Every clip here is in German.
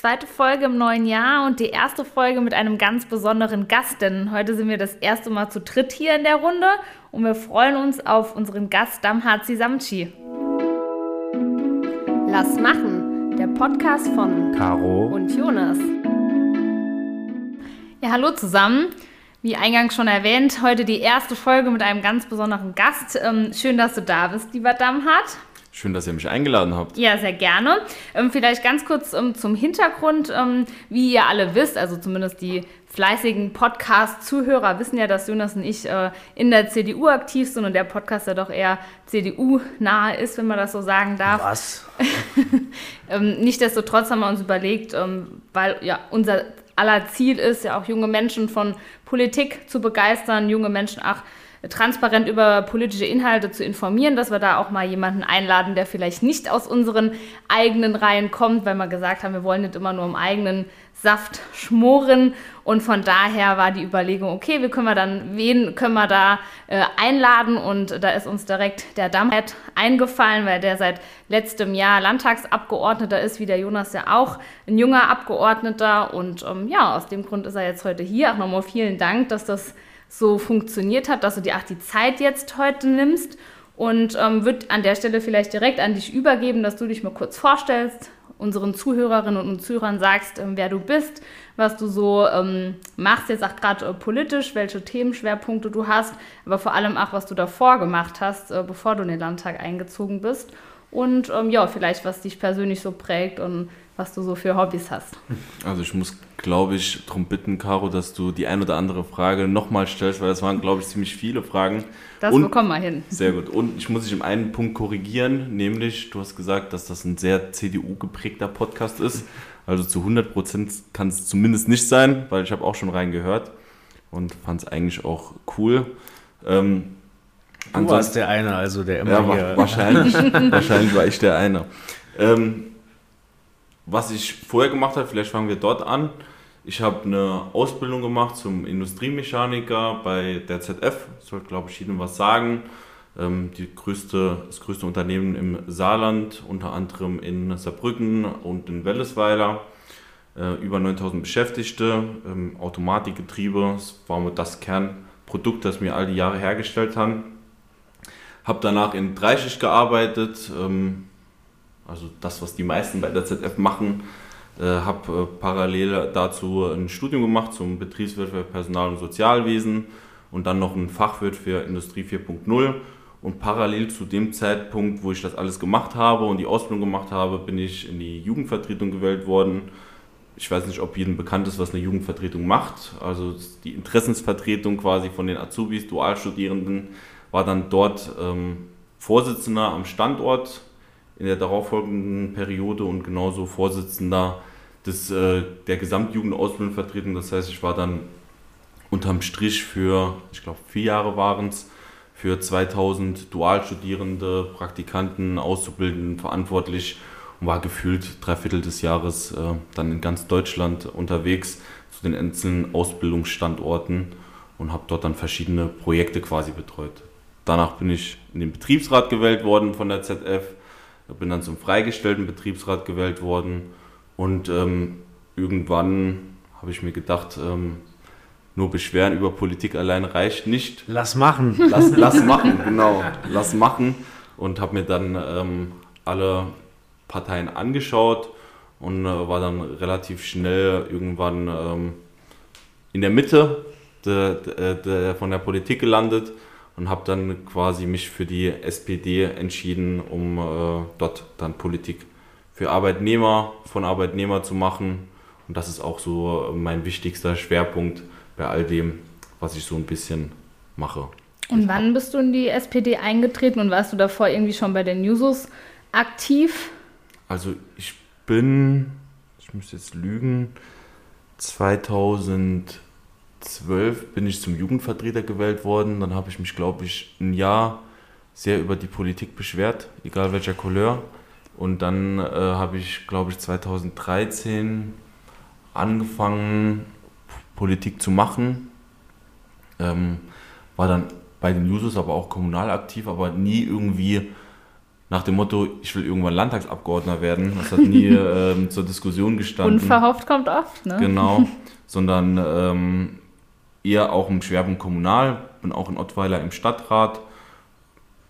Zweite Folge im neuen Jahr und die erste Folge mit einem ganz besonderen Gast, denn heute sind wir das erste Mal zu dritt hier in der Runde und wir freuen uns auf unseren Gast Damhazi Samchi. Lass machen, der Podcast von Caro und Jonas. Ja, hallo zusammen. Wie eingangs schon erwähnt, heute die erste Folge mit einem ganz besonderen Gast. Ähm, schön, dass du da bist, lieber Damhat. Schön, dass ihr mich eingeladen habt. Ja, sehr gerne. Ähm, vielleicht ganz kurz ähm, zum Hintergrund. Ähm, wie ihr alle wisst, also zumindest die fleißigen Podcast-Zuhörer wissen ja, dass Jonas und ich äh, in der CDU aktiv sind und der Podcast ja doch eher CDU-nahe ist, wenn man das so sagen darf. Was? ähm, Nichtsdestotrotz haben wir uns überlegt, ähm, weil ja unser aller Ziel ist, ja auch junge Menschen von Politik zu begeistern, junge Menschen auch transparent über politische Inhalte zu informieren, dass wir da auch mal jemanden einladen, der vielleicht nicht aus unseren eigenen Reihen kommt, weil wir gesagt haben, wir wollen nicht immer nur im eigenen Saft schmoren. Und von daher war die Überlegung, okay, wie können wir dann, wen können wir da äh, einladen? Und da ist uns direkt der Dammet eingefallen, weil der seit letztem Jahr Landtagsabgeordneter ist, wie der Jonas ja auch, ein junger Abgeordneter. Und ähm, ja, aus dem Grund ist er jetzt heute hier. Auch nochmal vielen Dank, dass das so funktioniert hat, dass du dir auch die Zeit jetzt heute nimmst und ähm, würde an der Stelle vielleicht direkt an dich übergeben, dass du dich mal kurz vorstellst, unseren Zuhörerinnen und Zuhörern sagst, ähm, wer du bist, was du so ähm, machst, jetzt auch gerade äh, politisch, welche Themenschwerpunkte du hast, aber vor allem auch, was du davor gemacht hast, äh, bevor du in den Landtag eingezogen bist. Und ähm, ja, vielleicht was dich persönlich so prägt und was du so für Hobbys hast. Also ich muss, glaube ich, darum bitten, Caro, dass du die ein oder andere Frage nochmal stellst, weil das waren, glaube ich, ziemlich viele Fragen. Das Und, bekommen wir hin. Sehr gut. Und ich muss dich im einen Punkt korrigieren, nämlich du hast gesagt, dass das ein sehr CDU-geprägter Podcast ist. Also zu 100 Prozent kann es zumindest nicht sein, weil ich habe auch schon reingehört und fand es eigentlich auch cool. Ähm, du warst der eine, also der immer ja, hier... Wahrscheinlich, wahrscheinlich war ich der eine. Ähm, was ich vorher gemacht habe, vielleicht fangen wir dort an. Ich habe eine Ausbildung gemacht zum Industriemechaniker bei der ZF. Sollte, glaube ich, jedem was sagen. Ähm, die größte, das größte Unternehmen im Saarland, unter anderem in Saarbrücken und in Wellesweiler. Äh, über 9000 Beschäftigte, ähm, Automatikgetriebe. Das war das Kernprodukt, das wir all die Jahre hergestellt haben. Habe danach in Dreischicht gearbeitet, ähm, also das, was die meisten bei der ZF machen. Äh, habe äh, parallel dazu ein Studium gemacht zum Betriebswirt für Personal- und Sozialwesen und dann noch ein Fachwirt für Industrie 4.0. Und parallel zu dem Zeitpunkt, wo ich das alles gemacht habe und die Ausbildung gemacht habe, bin ich in die Jugendvertretung gewählt worden. Ich weiß nicht, ob jedem bekannt ist, was eine Jugendvertretung macht. Also die Interessensvertretung quasi von den Azubis, Dualstudierenden, war dann dort ähm, Vorsitzender am Standort in der darauffolgenden Periode und genauso Vorsitzender des, äh, der Gesamtjugendausbildungsvertretung. Das heißt, ich war dann unterm Strich für, ich glaube, vier Jahre waren es, für 2000 Dualstudierende, Praktikanten, Auszubildenden verantwortlich und war gefühlt drei Viertel des Jahres äh, dann in ganz Deutschland unterwegs zu den einzelnen Ausbildungsstandorten und habe dort dann verschiedene Projekte quasi betreut. Danach bin ich in den Betriebsrat gewählt worden von der ZF bin dann zum freigestellten Betriebsrat gewählt worden und ähm, irgendwann habe ich mir gedacht, ähm, nur beschweren über Politik allein reicht nicht. Lass machen. Lass, lass machen, genau. Lass machen. Und habe mir dann ähm, alle Parteien angeschaut und äh, war dann relativ schnell irgendwann ähm, in der Mitte de, de, de, von der Politik gelandet und habe dann quasi mich für die SPD entschieden, um äh, dort dann Politik für Arbeitnehmer, von Arbeitnehmer zu machen. Und das ist auch so mein wichtigster Schwerpunkt bei all dem, was ich so ein bisschen mache. Und wann bist du in die SPD eingetreten und warst du davor irgendwie schon bei den Newsos aktiv? Also ich bin, ich muss jetzt lügen, 2000 zwölf bin ich zum Jugendvertreter gewählt worden. Dann habe ich mich, glaube ich, ein Jahr sehr über die Politik beschwert, egal welcher Couleur. Und dann äh, habe ich, glaube ich, 2013 angefangen, Politik zu machen. Ähm, war dann bei den Jusos aber auch kommunal aktiv, aber nie irgendwie nach dem Motto, ich will irgendwann Landtagsabgeordneter werden. Das hat nie ähm, zur Diskussion gestanden. Unverhofft kommt oft, ne? Genau, sondern ähm, eher auch im Schwerpunkt kommunal, bin auch in Ottweiler im Stadtrat.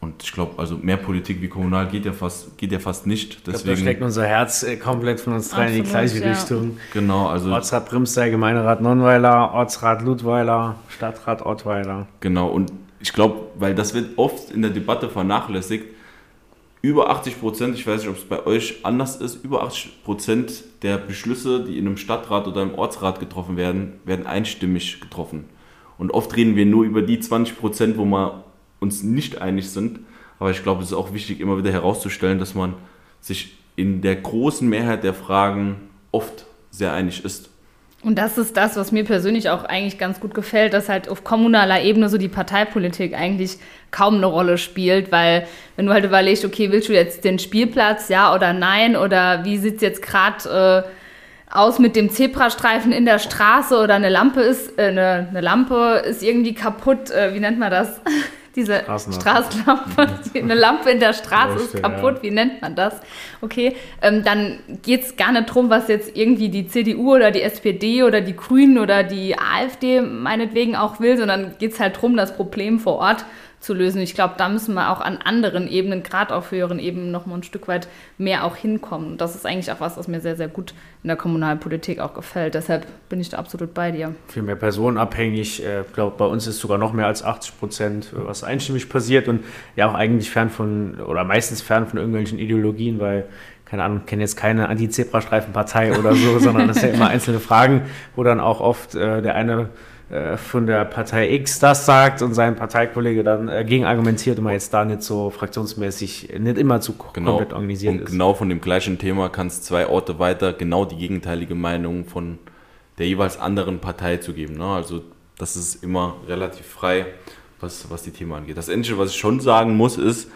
Und ich glaube, also mehr Politik wie kommunal geht ja fast, geht ja fast nicht. Deswegen, ich glaub, da steckt unser Herz äh, komplett von uns rein in die gleiche ja. Richtung. Genau, also. Ortsrat Brimstey, Gemeinderat Nonnweiler, Ortsrat Ludweiler, Stadtrat Ottweiler. Genau, und ich glaube, weil das wird oft in der Debatte vernachlässigt, über 80 Prozent, ich weiß nicht, ob es bei euch anders ist, über 80 Prozent der Beschlüsse, die in einem Stadtrat oder im Ortsrat getroffen werden, werden einstimmig getroffen. Und oft reden wir nur über die 20 Prozent, wo wir uns nicht einig sind. Aber ich glaube, es ist auch wichtig, immer wieder herauszustellen, dass man sich in der großen Mehrheit der Fragen oft sehr einig ist. Und das ist das, was mir persönlich auch eigentlich ganz gut gefällt, dass halt auf kommunaler Ebene so die Parteipolitik eigentlich kaum eine Rolle spielt, weil wenn du halt überlegst, okay, willst du jetzt den Spielplatz, ja oder nein, oder wie sieht es jetzt gerade äh, aus mit dem Zebrastreifen in der Straße oder eine Lampe ist, äh, eine, eine Lampe ist irgendwie kaputt, äh, wie nennt man das? diese Straßenlampe, eine Lampe in der Straße ist kaputt, ja. wie nennt man das? Okay, ähm, dann geht es gar nicht darum, was jetzt irgendwie die CDU oder die SPD oder die Grünen oder die AfD meinetwegen auch will, sondern geht es halt darum, das Problem vor Ort zu lösen. Ich glaube, da müssen wir auch an anderen Ebenen, gerade auf höheren Ebenen, noch mal ein Stück weit mehr auch hinkommen. Das ist eigentlich auch was, was mir sehr, sehr gut in der Kommunalpolitik auch gefällt. Deshalb bin ich da absolut bei dir. Viel mehr personenabhängig. Ich äh, glaube, bei uns ist sogar noch mehr als 80 Prozent, was einstimmig passiert und ja auch eigentlich fern von oder meistens fern von irgendwelchen Ideologien, weil keine Ahnung, kenne jetzt keine Anti-Zebrastreifen-Partei oder so, sondern das sind ja immer einzelne Fragen, wo dann auch oft äh, der eine äh, von der Partei X das sagt und sein Parteikollege dann äh, gegen argumentiert und man jetzt da nicht so fraktionsmäßig nicht immer zu genau. komplett organisiert und ist. Genau von dem gleichen Thema kann es zwei Orte weiter genau die gegenteilige Meinung von der jeweils anderen Partei zu geben. Ne? Also das ist immer relativ frei, was, was die Themen angeht. Das Einzige, was ich schon sagen muss, ist,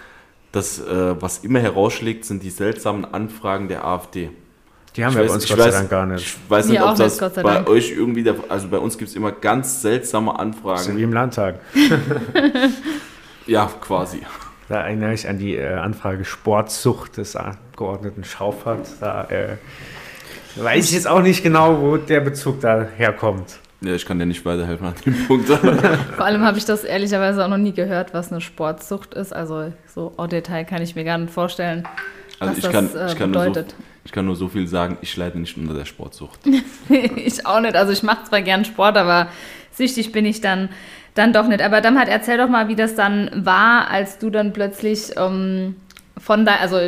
dass äh, was immer herausschlägt, sind die seltsamen Anfragen der AfD. Die haben ich wir weiß, bei uns Gott sei Dank gar nicht. Ich weiß nicht, ob das bei Dank. euch irgendwie, der, also bei uns gibt es immer ganz seltsame Anfragen. So wie im Landtag. ja, quasi. Da erinnere ich an die äh, Anfrage Sportsucht des Abgeordneten Schaufert. Da äh, weiß ich jetzt auch nicht genau, wo der Bezug da herkommt. Ja, ich kann dir nicht weiterhelfen an dem Punkt. Vor allem habe ich das ehrlicherweise auch noch nie gehört, was eine Sportsucht ist. Also so au Detail kann ich mir gar nicht vorstellen, also was ich das kann, ich kann bedeutet. So, ich kann nur so viel sagen, ich leide nicht unter der Sportsucht. ich auch nicht. Also ich mache zwar gern Sport, aber süchtig bin ich dann, dann doch nicht. Aber dann hat erzähl doch mal, wie das dann war, als du dann plötzlich ähm, von da, also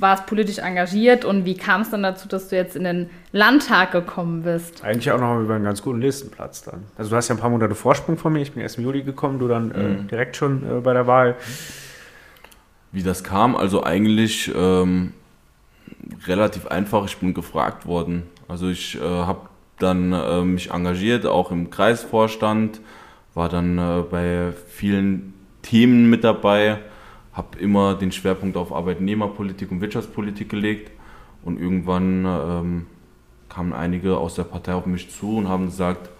warst politisch engagiert und wie kam es dann dazu, dass du jetzt in den Landtag gekommen bist? Eigentlich auch noch über einen ganz guten Listenplatz dann. Also du hast ja ein paar Monate Vorsprung von mir, ich bin erst im Juli gekommen, du dann äh, mhm. äh, direkt schon äh, bei der Wahl. Wie das kam, also eigentlich ähm, relativ einfach. Ich bin gefragt worden. Also ich äh, habe dann äh, mich engagiert, auch im Kreisvorstand, war dann äh, bei vielen Themen mit dabei, habe immer den Schwerpunkt auf Arbeitnehmerpolitik und Wirtschaftspolitik gelegt und irgendwann ähm, kamen einige aus der Partei auf mich zu und haben gesagt,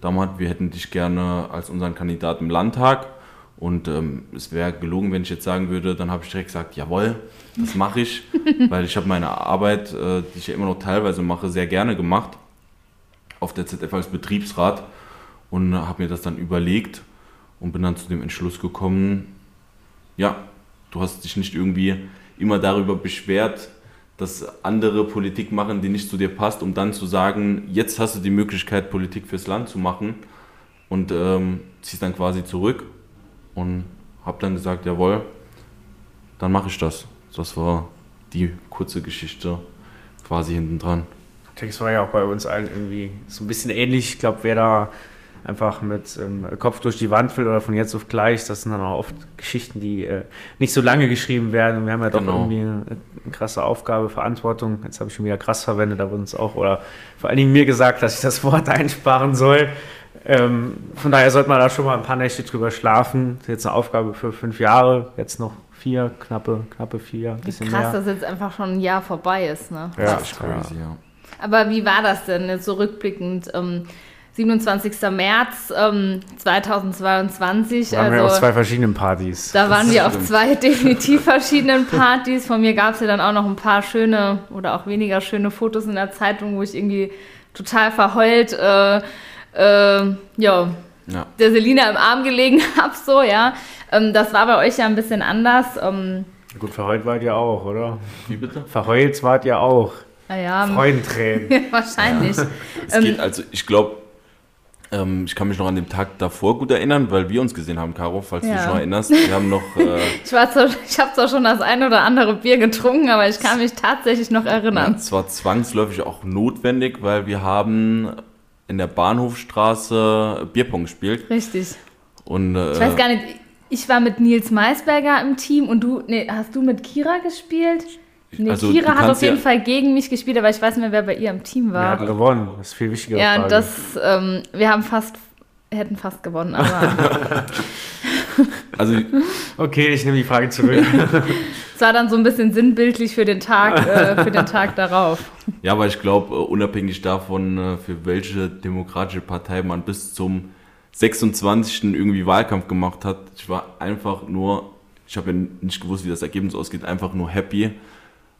damals wir hätten dich gerne als unseren Kandidaten im Landtag. Und ähm, es wäre gelogen, wenn ich jetzt sagen würde, dann habe ich direkt gesagt, jawohl, das mache ich, weil ich habe meine Arbeit, äh, die ich ja immer noch teilweise mache, sehr gerne gemacht auf der ZF als Betriebsrat und habe mir das dann überlegt und bin dann zu dem Entschluss gekommen, ja, du hast dich nicht irgendwie immer darüber beschwert, dass andere Politik machen, die nicht zu dir passt, um dann zu sagen, jetzt hast du die Möglichkeit, Politik fürs Land zu machen und ähm, ziehst dann quasi zurück und habe dann gesagt, jawohl, dann mache ich das. Das war die kurze Geschichte quasi hinten dran. Das war ja auch bei uns allen irgendwie so ein bisschen ähnlich. Ich glaube, wer da einfach mit ähm, Kopf durch die Wand will oder von jetzt auf gleich, das sind dann auch oft Geschichten, die äh, nicht so lange geschrieben werden. Und wir haben ja doch genau. irgendwie eine, eine, krasse Aufgabe, Verantwortung. Jetzt habe ich schon wieder krass verwendet, da wurde uns auch, oder vor allen Dingen mir gesagt, dass ich das Wort einsparen soll. Ähm, von daher sollte man da schon mal ein paar Nächte drüber schlafen. Das ist jetzt eine Aufgabe für fünf Jahre, jetzt noch vier, knappe, knappe vier. Bisschen Krass, mehr. dass jetzt einfach schon ein Jahr vorbei ist, ne? Ja, das ist crazy, ja. Aber wie war das denn jetzt so rückblickend? Ähm, 27. März ähm, 2022. Da waren wir also, auf zwei verschiedenen Partys. Da waren wir auf stimmt. zwei definitiv verschiedenen Partys. Von mir gab es ja dann auch noch ein paar schöne oder auch weniger schöne Fotos in der Zeitung, wo ich irgendwie total verheult, äh, äh, ja, Ja. der Selina im Arm gelegen habe, so, ja. Ähm, das war bei euch ja ein bisschen anders. Ähm, Gut, verheult wart ihr auch, oder? Wie bitte? Verheult wart ihr auch. naja, Freudentränen. wahrscheinlich. Es Ähm, geht, also ich glaube, ähm, ich kann mich noch an den Tag davor gut erinnern, weil wir uns gesehen haben, Caro, falls du Ja. dich noch erinnerst. Wir haben noch, äh, Ich, war zwar, ich habe zwar schon das ein oder andere Bier getrunken, aber ich kann mich tatsächlich noch ja, erinnern. es war zwangsläufig auch notwendig, weil wir haben in der Bahnhofstraße Bierpong gespielt. Richtig. Und, äh, Ich weiß gar nicht, ich war mit Nils Maisberger im Team und du, nee, hast du mit Kira gespielt? Nee, also, Kira hat auf jeden ja- Fall gegen mich gespielt, aber ich weiß nicht mehr, wer bei ihr im Team Wir hatten war. gewonnen. Das ist viel wichtiger. Ja, Frage. das, ähm, wir haben fast, hätten fast gewonnen, aber also Okay, ich nehme die Frage zurück. es war dann so ein bisschen sinnbildlich für den Tag, äh, für den Tag darauf. Ja, aber ich glaube, unabhängig davon, äh, für welche demokratische Partei man bis zum 26. irgendwie Wahlkampf gemacht hat, ich war einfach nur, ich habe ja nicht gewusst, wie das Ergebnis ausgeht, einfach nur happy,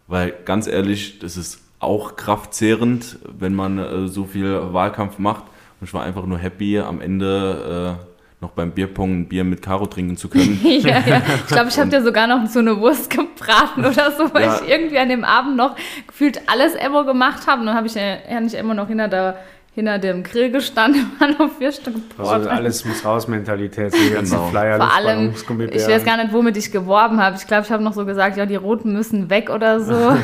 weil ganz ehrlich, das ist auch kraftzehrend, wenn man äh, so viel Wahlkampf macht. Und ich war einfach nur happy, am Ende äh, noch beim Bierpong ein Bier mit Caro trinken zu können. ja, ja. Ich glaube, ich habe dir sogar noch so eine Wurst gebraten oder so, weil Ja. ich irgendwie an dem Abend noch gefühlt alles Emo gemacht habe. Und dann habe ich ja, ja nicht immer noch hinter, der, hinter dem Grill gestanden und noch vier Stück Brot. Also alles muss raus Mentalität, die ganzen Genau. Flyer, Vor allem, ich weiß gar nicht, womit ich geworben habe. Ich glaube, ich habe noch so gesagt, ja, die Roten müssen weg oder so.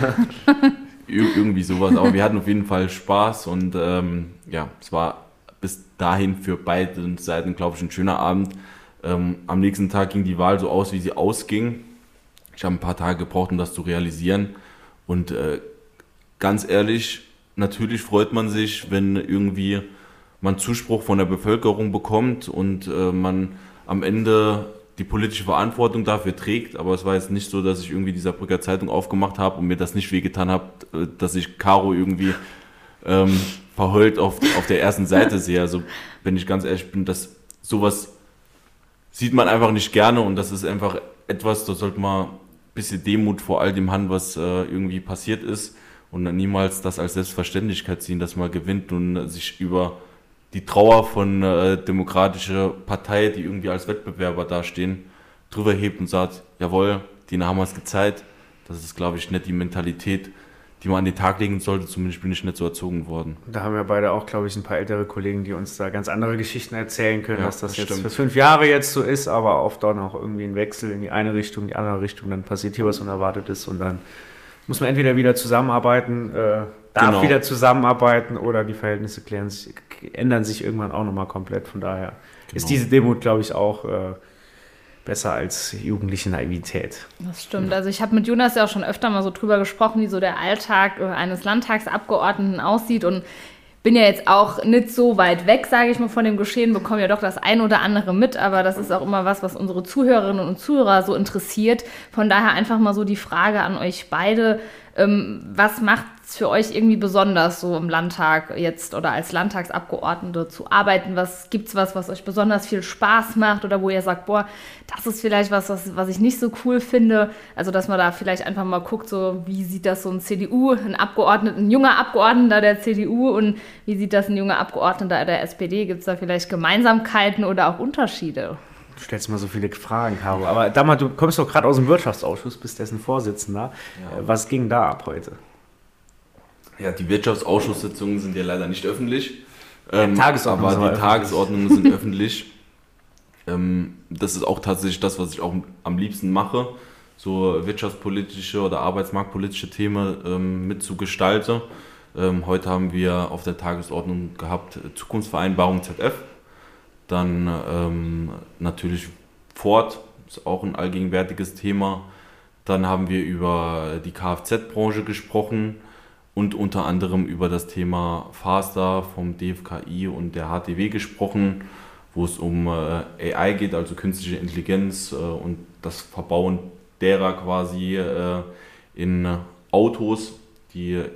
Ir irgendwie sowas. Aber wir hatten auf jeden Fall Spaß und ähm, ja, es war bis dahin für beide Seiten, glaube ich, ein schöner Abend. Ähm, am nächsten Tag ging die Wahl so aus, wie sie ausging. Ich habe ein paar Tage gebraucht, um das zu realisieren. Und äh, ganz ehrlich, natürlich freut man sich, wenn irgendwie man Zuspruch von der Bevölkerung bekommt und äh, man am Ende die politische Verantwortung dafür trägt. Aber es war jetzt nicht so, dass ich irgendwie die Saarbrücker Zeitung aufgemacht habe und mir das nicht wehgetan habe, äh, dass ich Caro irgendwie ähm, verheult auf, auf der ersten Seite sehe. Also wenn ich ganz ehrlich bin, dass sowas sieht man einfach nicht gerne und das ist einfach etwas, da sollte man ein bisschen Demut vor all dem haben, was äh, irgendwie passiert ist und dann niemals das als Selbstverständlichkeit ziehen, dass man gewinnt und sich über die Trauer von äh, demokratische Partei, die irgendwie als Wettbewerber dastehen, drüber hebt und sagt, jawohl, die haben es gezeigt. Das ist, glaube ich, nicht die Mentalität, die man an den Tag legen sollte. Zumindest bin ich nicht so erzogen worden. Da haben wir beide auch, glaube ich, ein paar ältere Kollegen, die uns da ganz andere Geschichten erzählen können, Ja, dass das, das jetzt stimmt. für fünf Jahre jetzt so ist, aber oft dann auch irgendwie ein Wechsel in die eine Richtung, die andere Richtung, dann passiert hier was Unerwartetes und dann muss man entweder wieder zusammenarbeiten, äh, darf Genau. wieder zusammenarbeiten oder die Verhältnisse klären sich, ändern sich irgendwann auch nochmal komplett. Von daher ist Genau. diese Demut, glaube ich, auch äh, besser als jugendliche Naivität. Das stimmt. Also ich habe mit Jonas ja auch schon öfter mal so drüber gesprochen, wie so der Alltag äh, eines Landtagsabgeordneten aussieht und bin ja jetzt auch nicht so weit weg, sage ich mal, von dem Geschehen, bekomme ja doch das ein oder andere mit, aber das ist auch immer was, was unsere Zuhörerinnen und Zuhörer so interessiert. Von daher einfach mal so die Frage an euch beide, was macht es für euch irgendwie besonders, so im Landtag jetzt oder als Landtagsabgeordnete zu arbeiten? Was gibt's was, was euch besonders viel Spaß macht oder wo ihr sagt, boah, das ist vielleicht was, was, was ich nicht so cool finde? Also, dass man da vielleicht einfach mal guckt, so wie sieht das so ein CDU, ein Abgeordneter, ein junger Abgeordneter der CDU und wie sieht das ein junger Abgeordneter der SPD? Gibt es da vielleicht Gemeinsamkeiten oder auch Unterschiede? Du stellst mal so viele Fragen, Caro. Aber Damals, du kommst doch gerade aus dem Wirtschaftsausschuss, bist dessen Vorsitzender. Äh, Was ging da ab heute? Ja, die Wirtschaftsausschusssitzungen sind ja leider nicht öffentlich. Ähm, Tagesordnungen sind aber aber die öffentlich. Tagesordnungen sind öffentlich. Ähm, das ist auch tatsächlich das, was ich auch am liebsten mache. So wirtschaftspolitische oder arbeitsmarktpolitische Themen ähm, mitzugestalten. Ähm, heute haben wir auf der Tagesordnung gehabt äh, Zukunftsvereinbarung ZF. Dann ähm, natürlich Ford, ist auch ein allgegenwärtiges Thema. Dann haben wir über die Kfz-Branche gesprochen und unter anderem über das Thema FASTA vom DFKI und der HTW gesprochen, wo es um äh, AI geht, also künstliche Intelligenz äh, und das Verbauen derer quasi äh, in Autos, die, also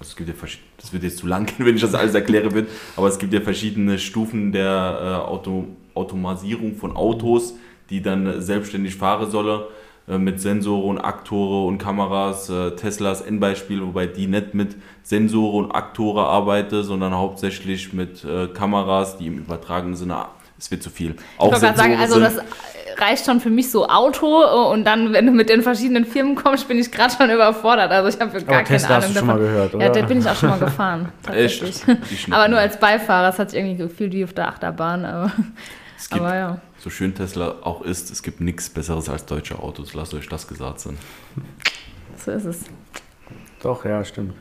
es gibt ja verschiedene, das wird jetzt zu lang gehen, wenn ich das alles erkläre wird, aber es gibt ja verschiedene Stufen der äh, Auto, Automatisierung von Autos, die dann selbstständig fahren sollen äh, mit Sensoren und Aktore und Kameras. Äh, Teslas Endbeispiel, wobei die nicht mit Sensoren und Aktore arbeiten, sondern hauptsächlich mit äh, Kameras, die im übertragenen Sinne, es wird zu viel. Auch ich wollte gerade sagen, also das reicht schon für mich so Auto und dann, wenn du mit den verschiedenen Firmen kommst, bin ich gerade schon überfordert. Also ich habe gar Aber keine Tesla Ahnung hast du schon davon. mal gehört, oder? Ja, da bin ich auch schon mal gefahren. Echt? Tatsächlich. Ich nicht Aber nur als Beifahrer, es hat sich irgendwie gefühlt wie auf der Achterbahn. Aber, Es gibt, aber ja. so schön Tesla auch ist, es gibt nichts Besseres als deutsche Autos. Lasst euch das gesagt sein. So ist es. Doch, ja, stimmt.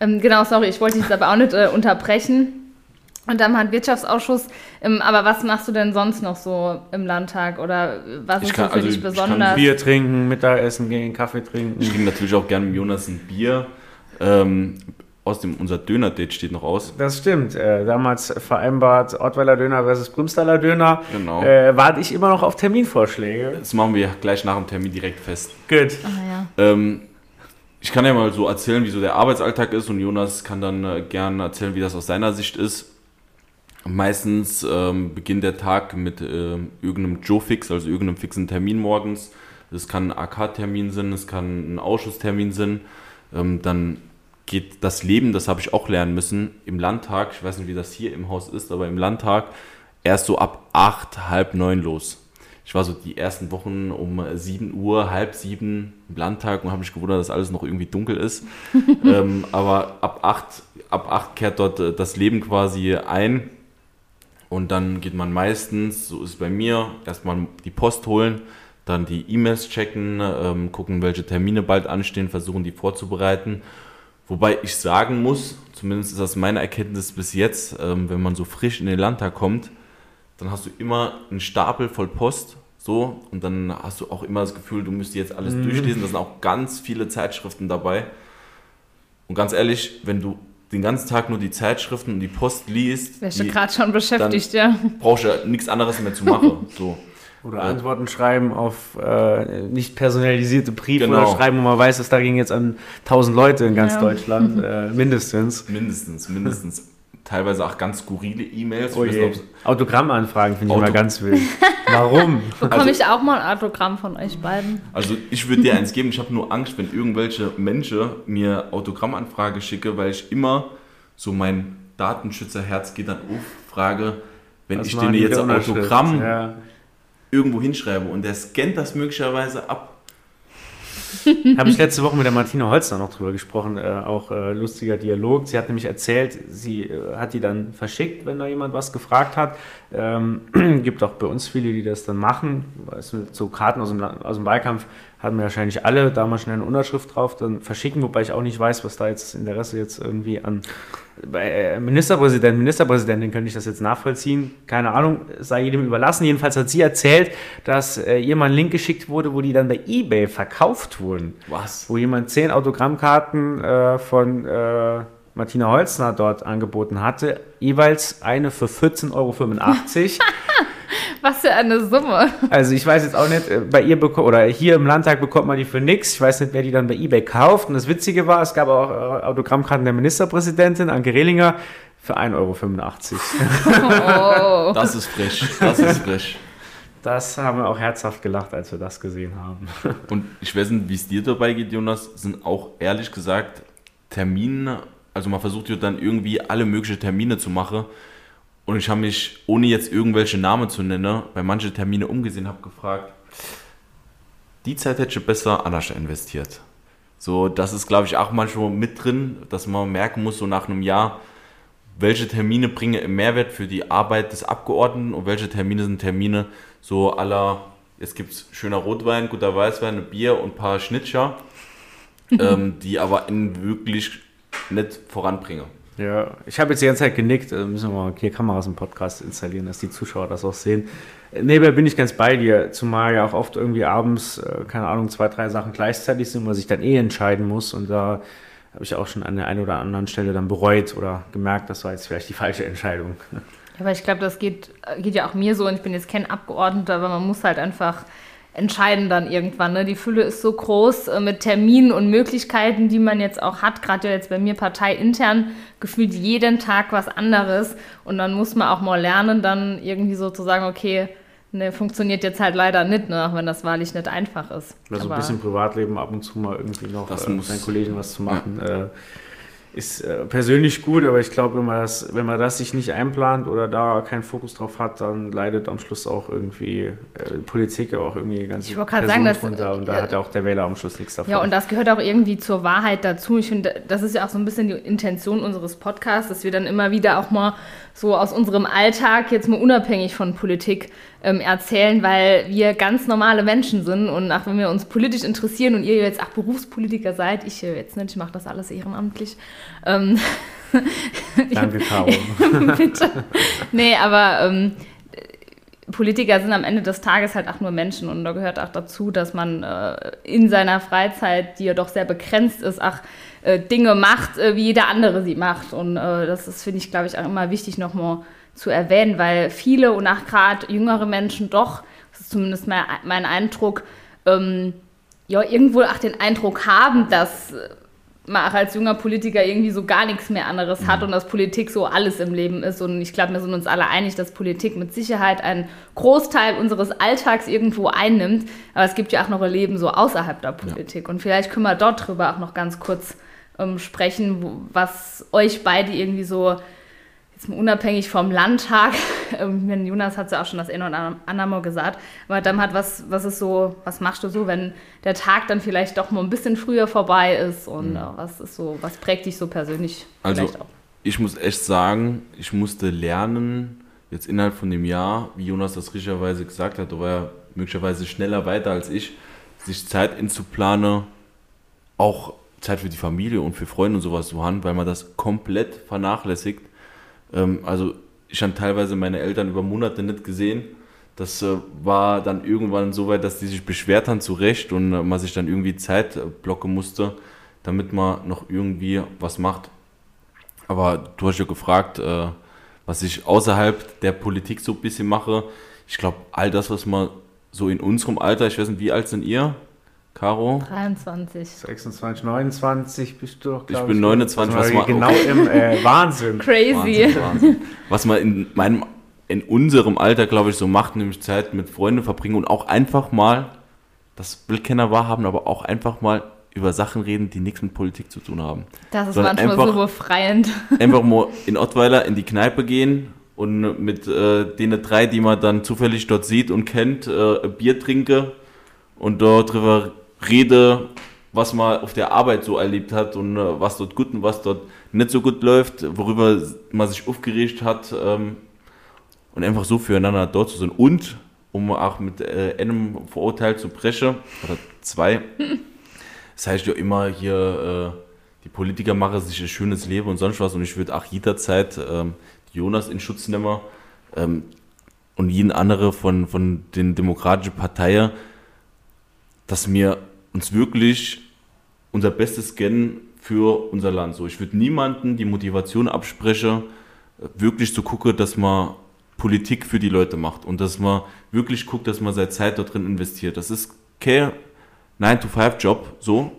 Ähm, genau, sorry, ich wollte dich jetzt aber auch nicht äh, unterbrechen. Und dann hat Wirtschaftsausschuss. Ähm, aber was machst du denn sonst noch so im Landtag? Oder äh, was Ich ist kann- so für also dich ich kann besonders? Bier trinken, Mittagessen gehen, Kaffee trinken. Ich trinke natürlich auch gerne mit Jonas ein Bier. Ähm, außerdem, unser Döner-Date steht noch aus. Das stimmt. Äh, damals vereinbart Ortweiler Döner versus Brümstaller Döner. Genau. Äh, warte ich immer noch auf Terminvorschläge. Das machen wir gleich nach dem Termin direkt fest. Gut. Ah, ja. Ähm, ich kann ja mal so erzählen, wie so der Arbeitsalltag ist und Jonas kann dann äh, gerne erzählen, wie das aus seiner Sicht ist. Meistens ähm, beginnt der Tag mit ähm, irgendeinem Joe-Fix, also irgendeinem fixen Termin morgens. Das kann ein AK-Termin sein, es kann ein Ausschusstermin sein. Ähm, dann geht das Leben, das habe ich auch lernen müssen, im Landtag, ich weiß nicht, wie das hier im Haus ist, aber im Landtag erst so ab acht, halb neun los. Ich war so die ersten Wochen um 7 Uhr, halb sieben im Landtag und habe mich gewundert, dass alles noch irgendwie dunkel ist. ähm, aber ab 8, ab acht kehrt dort äh, das Leben quasi ein. Und dann geht man meistens, so ist es bei mir, erstmal die Post holen, dann die E-Mails checken, ähm, gucken, welche Termine bald anstehen, versuchen die vorzubereiten. Wobei ich sagen muss, zumindest ist das meine Erkenntnis bis jetzt, ähm, wenn man so frisch in den Landtag kommt, dann hast du immer einen Stapel voll Post, so, und dann hast du auch immer das Gefühl, du müsst jetzt alles durchlesen. Da sind auch ganz viele Zeitschriften dabei. Und ganz ehrlich, wenn du den ganzen Tag nur die Zeitschriften und die Post liest, Wärst du gerade schon beschäftigt, ja. brauchst du ja nichts anderes mehr zu machen. So. Oder Ja. Antworten schreiben auf äh, nicht personalisierte Briefe Genau. oder schreiben, wo man weiß, dass da ging jetzt an 1000 Leute in ganz Ja. Deutschland, äh, mindestens. Mindestens, mindestens. Teilweise auch ganz skurrile E-Mails. Oh Ich Autogrammanfragen finde ich Auto- immer ganz wild. Warum? Bekomme Also- ich auch mal ein Autogramm von euch beiden? Also ich würde dir eins geben, ich habe nur Angst, wenn irgendwelche Menschen mir Autogrammanfrage schicke, weil ich immer so mein Datenschützerherz geht dann auf, frage, wenn Was ich denen jetzt ein? Autogramm Ja. irgendwo hinschreibe und der scannt das möglicherweise ab. Habe ich letzte Woche mit der Martina Holzner noch drüber gesprochen, äh, auch äh, lustiger Dialog. Sie hat nämlich erzählt, sie äh, hat die dann verschickt, wenn da jemand was gefragt hat. Ähm, gibt auch bei uns viele, die das dann machen. Weißt du, so Karten aus dem, aus dem Wahlkampf hatten wir wahrscheinlich alle, da mal schnell eine Unterschrift drauf, dann verschicken, wobei ich auch nicht weiß, was da jetzt das Interesse jetzt irgendwie an bei äh, Ministerpräsident, Ministerpräsidentin könnte ich das jetzt nachvollziehen. Keine Ahnung, sei jedem überlassen. Jedenfalls hat sie erzählt, dass äh, ihr mal ein Link geschickt wurde, wo die dann bei eBay verkauft wurden Was? wo jemand zehn Autogrammkarten äh, von äh, Martina Holzner dort angeboten hatte, jeweils eine für 14,85 Euro. Was für eine Summe. also ich weiß jetzt auch nicht, äh, bei ihr oder hier im Landtag bekommt man die für nix. Ich weiß nicht, wer die dann bei eBay kauft. Und das Witzige war, es gab auch äh, Autogrammkarten der Ministerpräsidentin, Anke Rehlinger, für 1,85 Euro. Oh. Das ist frisch, das ist frisch. Das haben wir auch herzhaft gelacht, als wir das gesehen haben. Und ich weiß nicht, wie es dir dabei geht, Jonas, sind auch ehrlich gesagt Termine, also man versucht ja dann irgendwie alle möglichen Termine zu machen. Und ich habe mich, ohne jetzt irgendwelche Namen zu nennen, bei manchen Termine umgesehen, habe gefragt, die Zeit hätte ich besser anders investiert. So, das ist, glaube ich, auch manchmal mit drin, dass man merken muss, so nach einem Jahr, welche Termine bringen einen Mehrwert für die Arbeit des Abgeordneten und welche Termine sind Termine so aller, jetzt gibt es schöner Rotwein, guter Weißwein, ein Bier und ein paar Schnitzer, ähm, die aber in wirklich nicht voranbringen. Ja, ich habe jetzt die ganze Zeit genickt. Äh, müssen wir mal hier Kameras im Podcast installieren, dass die Zuschauer das auch sehen. Äh, Nee, bin ich ganz bei dir. Zumal ja auch oft irgendwie abends, äh, keine Ahnung, zwei, drei Sachen gleichzeitig sind, wo man sich dann eh entscheiden muss. Und da habe ich auch schon an der einen oder anderen Stelle dann bereut oder gemerkt, das war jetzt vielleicht die falsche Entscheidung. Ja, aber ich glaube, das geht, geht ja auch mir so und ich bin jetzt kein Abgeordneter, aber man muss halt einfach entscheiden dann irgendwann. Ne? Die Fülle ist so groß äh, mit Terminen und Möglichkeiten, die man jetzt auch hat, gerade ja jetzt bei mir parteiintern, gefühlt jeden Tag was anderes. Und dann muss man auch mal lernen, dann irgendwie so zu sagen, okay, ne, funktioniert jetzt halt leider nicht, ne, auch wenn das wahrlich nicht einfach ist. Also Aber ein bisschen Privatleben ab und zu mal irgendwie noch Das äh, muss- mit seinen Kollegen was zu machen. Äh, ist äh, persönlich gut, aber ich glaube, wenn man das, wenn man das sich nicht einplant oder da keinen Fokus drauf hat, dann leidet am Schluss auch irgendwie äh, Politik, auch irgendwie sagen, dass- drunter und da ja. hat ja auch der Wähler am Schluss nichts davon. Ja, und das gehört auch irgendwie zur Wahrheit dazu. Ich finde, das ist ja auch so ein bisschen die Intention unseres Podcasts, dass wir dann immer wieder auch mal so aus unserem Alltag jetzt mal unabhängig von Politik ähm, erzählen, weil wir ganz normale Menschen sind und auch wenn wir uns politisch interessieren und ihr jetzt auch Berufspolitiker seid, ich äh, jetzt nicht, ich mache das alles ehrenamtlich. Ähm, Danke, Caro. Bitte. Nee, aber ähm, Politiker sind am Ende des Tages halt auch nur Menschen und da gehört auch dazu, dass man äh, in seiner Freizeit, die ja doch sehr begrenzt ist, auch äh, Dinge macht, äh, wie jeder andere sie macht. Und äh, das ist, finde ich, glaube ich, auch immer wichtig nochmal zu erwähnen, weil viele und auch gerade jüngere Menschen doch, das ist zumindest mein, mein Eindruck, ähm, ja, irgendwo auch den Eindruck haben, dass man auch als junger Politiker irgendwie so gar nichts mehr anderes hat und dass Politik so alles im Leben ist. Und ich glaube, wir sind uns alle einig, dass Politik mit Sicherheit einen Großteil unseres Alltags irgendwo einnimmt. Aber es gibt ja auch noch ein Leben so außerhalb der Politik. Und vielleicht können wir dort drüber auch noch ganz kurz ähm, sprechen, wo, was euch beide irgendwie so jetzt unabhängig vom Landtag, ähm, wenn Jonas hat ja auch schon das eine oder andere Mal gesagt, aber dann hat was, was ist so, was machst du so, wenn der Tag dann vielleicht doch mal ein bisschen früher vorbei ist und äh, was ist so, was prägt dich so persönlich Also vielleicht auch? ich muss echt sagen, ich musste lernen, jetzt innerhalb von dem Jahr, wie Jonas das richtigerweise gesagt hat, da war er möglicherweise schneller weiter als ich, sich Zeit einzuplanen, auch Zeit für die Familie und für Freunde und sowas zu haben, weil man das komplett vernachlässigt. Ähm, also ich habe teilweise meine Eltern über Monate nicht gesehen. Das äh, war dann irgendwann so weit, dass die sich beschwert haben zu Recht und äh, man sich dann irgendwie Zeit äh, blocken musste, damit man noch irgendwie was macht. Aber du hast ja gefragt, äh, was ich außerhalb der Politik so ein bisschen mache. Ich glaube, all das, was man so in unserem Alter, ich weiß nicht, wie alt sind ihr, Caro? 23. 26, 29 bist du doch, Ich bin 29, Das was man- genau im äh, Wahnsinn. Crazy. Wahnsinn, Wahnsinn. Was man in meinem, in unserem Alter, glaube ich, so macht, nämlich Zeit mit Freunden verbringen und auch einfach mal, das will keiner wahrhaben, aber auch einfach mal über Sachen reden, die nichts mit Politik zu tun haben. Das ist Sondern manchmal so einfach- befreiend. Einfach mal in Ottweiler in die Kneipe gehen und mit äh, den drei, die man dann zufällig dort sieht und kennt, äh, ein Bier trinke und dort drüber rede, was man auf der Arbeit so erlebt hat und äh, was dort gut und was dort nicht so gut läuft, worüber man sich aufgeregt hat ähm, und einfach so füreinander dort zu sein. Und, um auch mit äh, einem Vorurteil zu brechen, oder zwei, das heißt ja immer hier, äh, die Politiker machen sich ein schönes Leben und sonst was und ich würde auch jederzeit ähm, Jonas in Schutz nehmen ähm, und jeden andere von, von den demokratischen Parteien, dass wir uns wirklich unser Bestes gönnen für unser Land. So, ich würde niemanden die Motivation absprechen, wirklich zu gucken, dass man Politik für die Leute macht und dass man wirklich guckt, dass man seine Zeit dort drin investiert. Das ist kein 9-to-5-Job, so.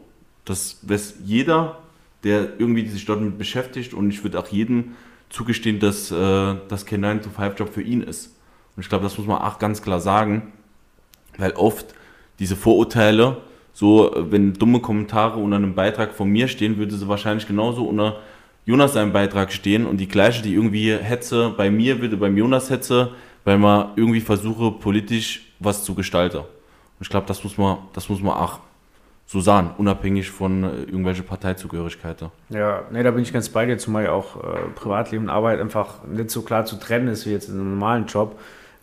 Das weiß jeder, der irgendwie sich dort beschäftigt und ich würde auch jedem zugestehen, dass äh, das kein 9-to-5-Job für ihn ist. Und ich glaube, das muss man auch ganz klar sagen, weil oft diese Vorurteile, so, wenn dumme Kommentare unter einem Beitrag von mir stehen, würde sie wahrscheinlich genauso unter Jonas seinem Beitrag stehen und die gleiche, die irgendwie hetze bei mir, würde beim Jonas hetze, weil man irgendwie versuche, politisch was zu gestalten. Und ich glaube, das muss man, das muss man auch so sagen, unabhängig von äh, irgendwelcher Parteizugehörigkeiten. Ja, nee, da bin ich ganz bei dir, zumal ja auch äh, Privatleben und Arbeit einfach nicht so klar zu trennen ist wie jetzt in einem normalen Job.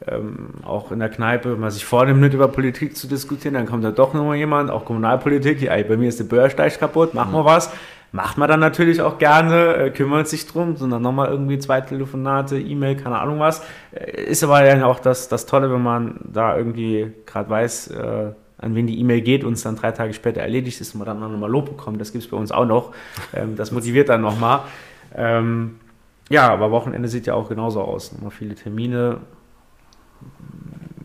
Ähm, auch in der Kneipe, man sich vornimmt, nicht über Politik zu diskutieren, dann kommt da doch nochmal jemand, auch Kommunalpolitik, ja, bei mir ist der Bürgersteig kaputt, machen wir was. Macht man dann natürlich auch gerne, äh, kümmert sich drum, sondern nochmal irgendwie zwei Telefonate, E-Mail, keine Ahnung was. Äh, ist aber dann auch das, das Tolle, wenn man da irgendwie gerade weiß, äh, an wen die E-Mail geht und es dann drei Tage später erledigt ist und man dann nochmal Lob bekommt. Das gibt es bei uns auch noch. Ähm, das motiviert dann nochmal. Ähm, ja, aber Wochenende sieht ja auch genauso aus. Nochmal viele Termine.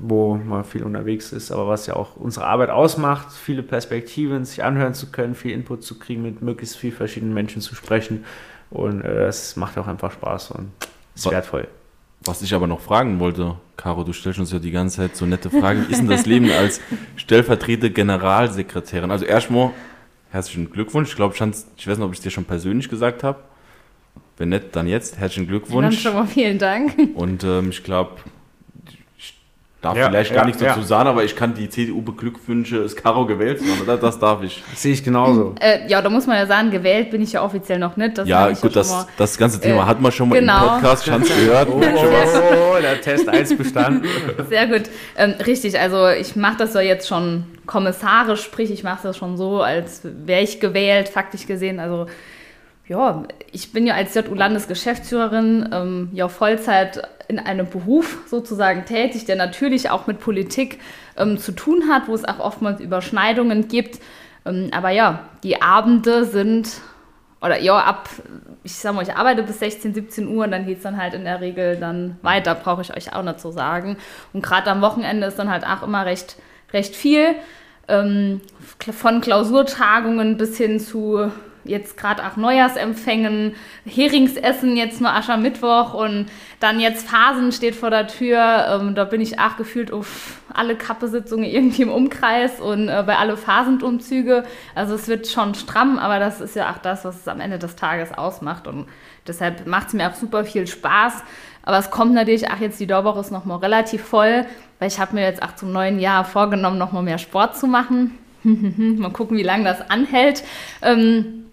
Wo man viel unterwegs ist, aber was ja auch unsere Arbeit ausmacht, viele Perspektiven sich anhören zu können, viel Input zu kriegen, mit möglichst vielen verschiedenen Menschen zu sprechen. Und äh, das macht auch einfach Spaß und ist Was- wertvoll. Was ich aber noch fragen wollte, Caro, du stellst uns ja die ganze Zeit so nette Fragen. Wie ist denn das Leben als stellvertretende Generalsekretärin? Also erstmal herzlichen Glückwunsch. Ich glaube, ich, weiß nicht, ob ich es dir schon persönlich gesagt habe. Wenn nicht, dann jetzt. Herzlichen Dann Glückwunsch. schon mal vielen Dank. Und ähm, ich glaube, darf Ja, vielleicht ja, gar nichts dazu ja. sagen, aber ich kann die CDU beglückwünschen, es Caro gewählt oder? Das darf ich. Das sehe ich genauso. Äh, ja, da muss man ja sagen, gewählt bin ich ja offiziell noch nicht. Das ja, gut, schon das, mal. das ganze Thema Äh, hat man schon mal genau. im Podcast, ich hab's gehört. Oh, der Test 1 bestanden. Sehr gut. Ähm, richtig, also ich mache das ja jetzt schon kommissarisch, sprich, ich mache das schon so, als wäre ich gewählt, faktisch gesehen. Also ja, ich bin ja als JU-Landesgeschäftsführerin ähm, ja Vollzeit in einem Beruf sozusagen tätig, der natürlich auch mit Politik ähm, zu tun hat, wo es auch oftmals Überschneidungen gibt. Ähm, aber ja, die Abende sind, oder ja, ab, ich sag mal, ich arbeite bis 16, 17 Uhr und dann geht es dann halt in der Regel dann weiter, brauche ich euch auch nicht so sagen. Und gerade am Wochenende ist dann halt auch immer recht, recht viel. Ähm, von Klausurtagungen bis hin zu jetzt gerade auch Neujahrsempfängen, Heringsessen, jetzt nur Aschermittwoch und dann jetzt Phasen steht vor der Tür. Ähm, da bin ich auch gefühlt auf alle Kappesitzungen irgendwie im Umkreis und äh, bei alle Phasenumzüge. Also es wird schon stramm, aber das ist ja auch das, was es am Ende des Tages ausmacht und deshalb macht es mir auch super viel Spaß. Aber es kommt natürlich, ach jetzt die Dauerwoche ist nochmal relativ voll, weil ich habe mir jetzt auch zum neuen Jahr vorgenommen, nochmal mehr Sport zu machen. Mal gucken, wie lange das anhält. Ähm,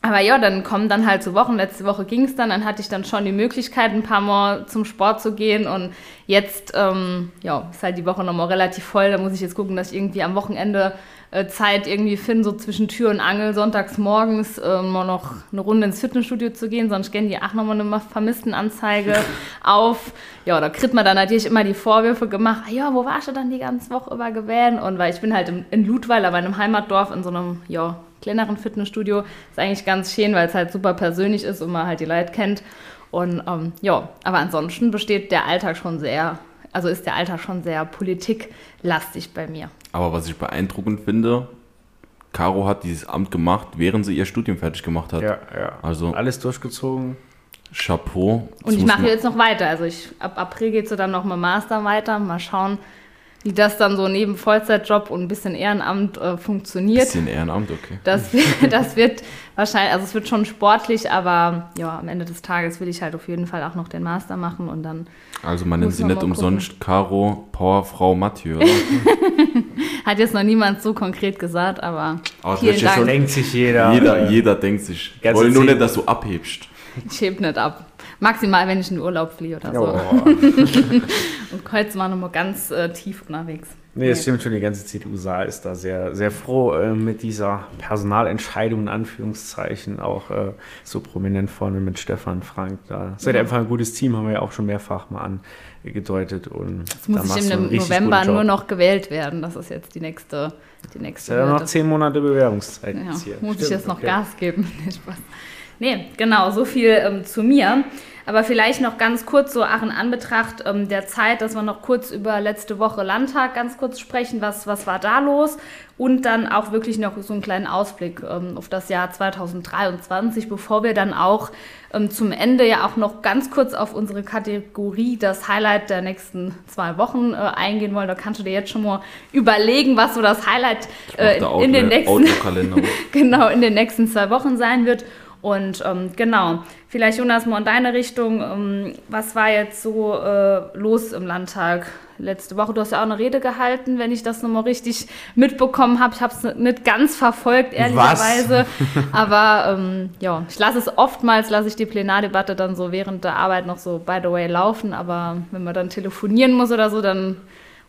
aber ja, dann kommen dann halt so Wochen. Letzte Woche ging es dann, dann hatte ich dann schon die Möglichkeit, ein paar Mal zum Sport zu gehen. Und jetzt, ähm, ja, ist halt die Woche nochmal relativ voll. Da muss ich jetzt gucken, dass ich irgendwie am Wochenende äh, Zeit irgendwie finde, so zwischen Tür und Angel, sonntags morgens äh, mal noch eine Runde ins Fitnessstudio zu gehen. Sonst gehen die auch nochmal eine Vermisstenanzeige auf. Ja, da kriegt man dann natürlich immer die Vorwürfe gemacht. Ah, ja, wo warst du dann die ganze Woche über gewählt? Und weil ich bin halt in, in Ludweiler bei einem Heimatdorf in so einem, ja, kleineren Fitnessstudio. Ist eigentlich ganz schön, weil es halt super persönlich ist und man halt die Leute kennt. Und ähm, ja, aber ansonsten besteht der Alltag schon sehr, also ist der Alltag schon sehr politiklastig bei mir. Aber was ich beeindruckend finde, Caro hat dieses Amt gemacht, während sie ihr Studium fertig gemacht hat. Ja, ja. Also Alles durchgezogen. Chapeau. Das Und ich mache jetzt noch weiter. Also ich, ab April geht es dann noch mit Master weiter. Mal schauen, wie das dann so neben Vollzeitjob und ein bisschen Ehrenamt äh, funktioniert. Bisschen Ehrenamt, okay. Das, das wird wahrscheinlich, also es wird schon sportlich, aber ja, am Ende des Tages will ich halt auf jeden Fall auch noch den Master machen und dann Also man nennt sie nicht umsonst Caro Powerfrau Mathieu, oder? hat jetzt noch niemand so konkret gesagt, aber das Vielen Dank. so- Denkt sich jeder. Jeder, jeder denkt sich. Ich wollte nur nicht, dass du abhebst. ich heb nicht ab. Maximal, wenn ich in den Urlaub fliehe oder so. Oh. Und heute mal nochmal ganz äh, tief unterwegs. Nee, das stimmt schon, die ganze CDU-Saal ist da sehr, sehr froh äh, mit dieser Personalentscheidung in Anführungszeichen, auch äh, so prominent vorne mit Stefan Frank. Da seid ihr einfach ein gutes Team, haben wir ja auch schon mehrfach mal angedeutet. Und Jetzt muss ich im November nur noch gewählt werden. Das ist jetzt die nächste, die nächste ja noch zehn Monate Bewerbungszeit Ja, muss ich Stimmt, jetzt noch okay. Gas geben. Nee, Spaß. Nee, genau, so viel ähm, zu mir. Aber vielleicht noch ganz kurz so auch in Anbetracht ähm, der Zeit, dass wir noch kurz über letzte Woche Landtag ganz kurz sprechen, was, was war da los und dann auch wirklich noch so einen kleinen Ausblick ähm, auf das Jahr 2023, bevor wir dann auch ähm, zum Ende ja auch noch ganz kurz auf unsere Kategorie, das Highlight der nächsten zwei Wochen äh, eingehen wollen. Da kannst du dir jetzt schon mal überlegen, was so das Highlight äh, der in den nächsten genau in den nächsten zwei Wochen sein wird. Und ähm, genau, vielleicht Jonas mal in deine Richtung. Ähm, was war jetzt so äh, los im Landtag letzte Woche? Du hast ja auch eine Rede gehalten, wenn ich das nochmal richtig mitbekommen habe. Ich habe es nicht ganz verfolgt, ehrlicherweise. Aber ähm, ja, ich lasse es oftmals, lasse ich die Plenardebatte dann so während der Arbeit noch so by the way laufen. Aber wenn man dann telefonieren muss oder so, dann